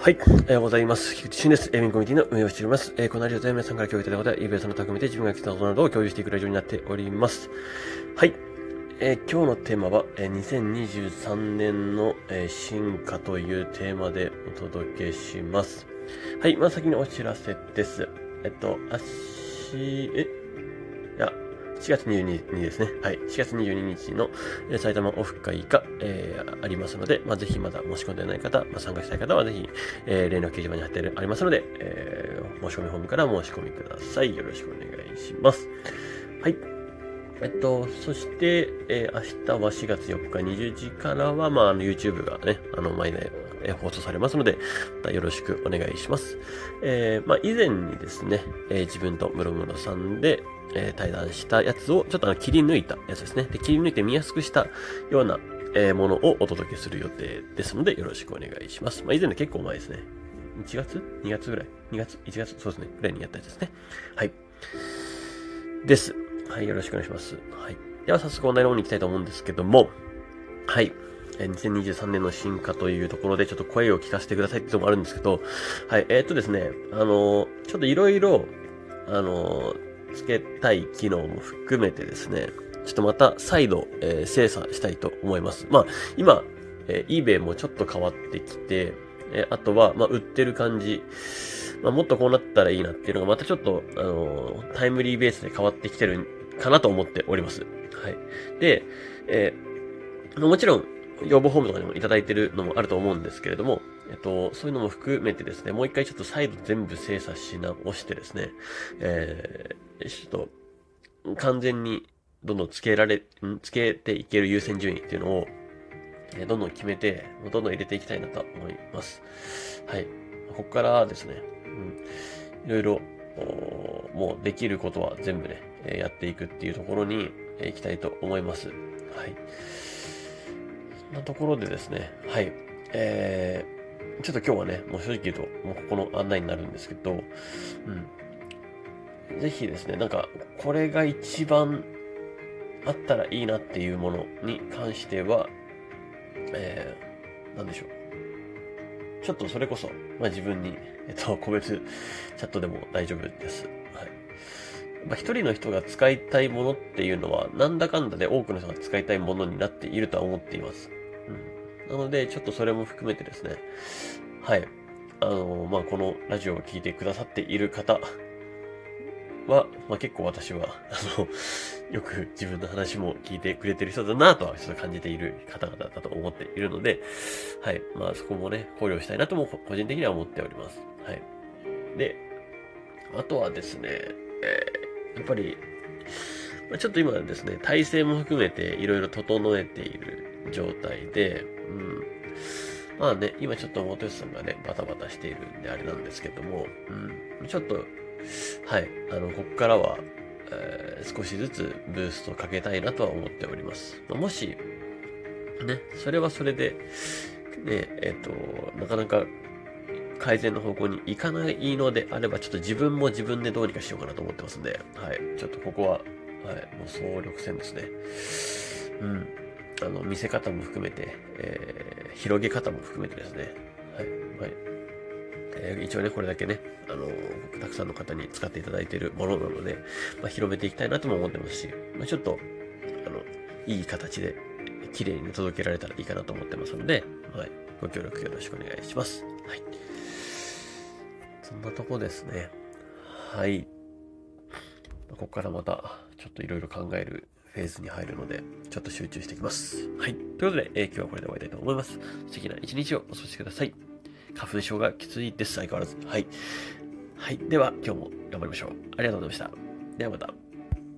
はい。おはようございます。菊池俊です。エミンコミュニティの運営をしております。えー、このラジオで皆さんから共有いただいたことや、イベントの匠で自分が来たことなどを共有していくラジオになっております。はい。えー、今日のテーマは、えー、2023年の、えー、進化というテーマでお届けします。はい。まあ、先にお知らせです。えっと、あし、え、4月22日ですね。はい。4月22日の、埼玉オフ会が、えー、ありますので、まあ、ぜひまだ申し込んでない方、まあ、参加したい方はぜひ、えー、連絡掲示板に貼ってありますので、えー、申し込みフォームから申し込みください。よろしくお願いします。はい。えっと、そして、えー、明日は4月4日20時からは、まあ、あの、YouTube がね、あの、毎年、え放送されますので、またよろしくお願いします。えー、まあ、以前にですね、えー、自分とムロムロさんで、えー、対談したやつを、ちょっとあの切り抜いたやつですね。で、切り抜いて見やすくしたような、えー、ものをお届けする予定ですので、よろしくお願いします。まあ、以前の結構前ですね。1月 ?2 月ぐらい ?2 月 ?1 月？そうですね。ぐらいにやったやつですね。はい。です。はい、よろしくお願いします。はい。では、早速本題の方に行きたいと思うんですけども、はい。2023年の進化というところでちょっと声を聞かせてくださいってとこもあるんですけど、はい、えー、っとですね、あのちょっといろいろ、あの付けたい機能も含めてですね、ちょっとまた再度、えー、精査したいと思います。まあ、今、えー、eBay もちょっと変わってきて、えー、あとは、まあ、売ってる感じ、まあ、もっとこうなったらいいなっていうのがまたちょっと、あのー、タイムリーベースで変わってきてるかなと思っております。はい。で、えー、もちろん、要望フォームとかにもいただいてるのもあると思うんですけれども、えっと、そういうのも含めてですね、もう一回ちょっと再度全部精査し直してですね、えー、ちょっと、完全にどんどんつけられ、つけていける優先順位っていうのを、えー、どんどん決めて、どんどん入れていきたいなと思います。はい。ここからですね、うん、いろいろ、もうできることは全部ね、やっていくっていうところにえ行きたいと思います。はい。そんなところでですね、はい。えー、ちょっと今日はね、もう正直言うと、もうここの案内になるんですけど、うん。ぜひですね、なんか、これが一番あったらいいなっていうものに関しては、えー、なんでしょう。ちょっとそれこそ、まあ自分に、えっと、個別チャットでも大丈夫です。はい。まあ一人の人が使いたいものっていうのは、なんだかんだで多くの人が使いたいものになっているとは思っています。なので、ちょっとそれも含めてですね、はい。あのー、まあ、このラジオを聴いてくださっている方は、まあ、結構私は、あの、よく自分の話も聞いてくれてる人だなとはちょっと感じている方々だと思っているので、はい。まあ、そこもね、考慮したいなとも個人的には思っております。はい。で、あとはですね、えー、やっぱり、まあ、ちょっと今ですね、体制も含めていろいろ整えている状態で、うん。まあね、今ちょっと元吉さんがね、バタバタしているんであれなんですけども、うん。ちょっと、はい、あの、こっからは、えー、少しずつブーストをかけたいなとは思っております。ま、もし、ね、それはそれで、ね、えっ、ー、と、なかなか改善の方向に行かないのであれば、ちょっと自分も自分でどうにかしようかなと思ってますんで、はい。ちょっとここは、はい、もう総力戦ですね。うん。あの、見せ方も含めて、えー、広げ方も含めてですね。はい。はい。えー、一応ね、これだけね、あのたくさんの方に使っていただいているものなので、まあ、広めていきたいなとも思ってますし、まあ、ちょっと、あの、いい形で、綺麗に届けられたらいいかなと思ってますので、はい。ご協力よろしくお願いします。はい。そんなとこですね。はい。ここからまた、ちょっといろいろ考えるフェーズに入るので、ちょっと集中していきます。はい。ということで、えー、今日はこれで終わりたいと思います。素敵な一日をお過ごしください。花粉症がきついです。相変わらず。はい。はい。では、今日も頑張りましょう。ありがとうございました。ではまた。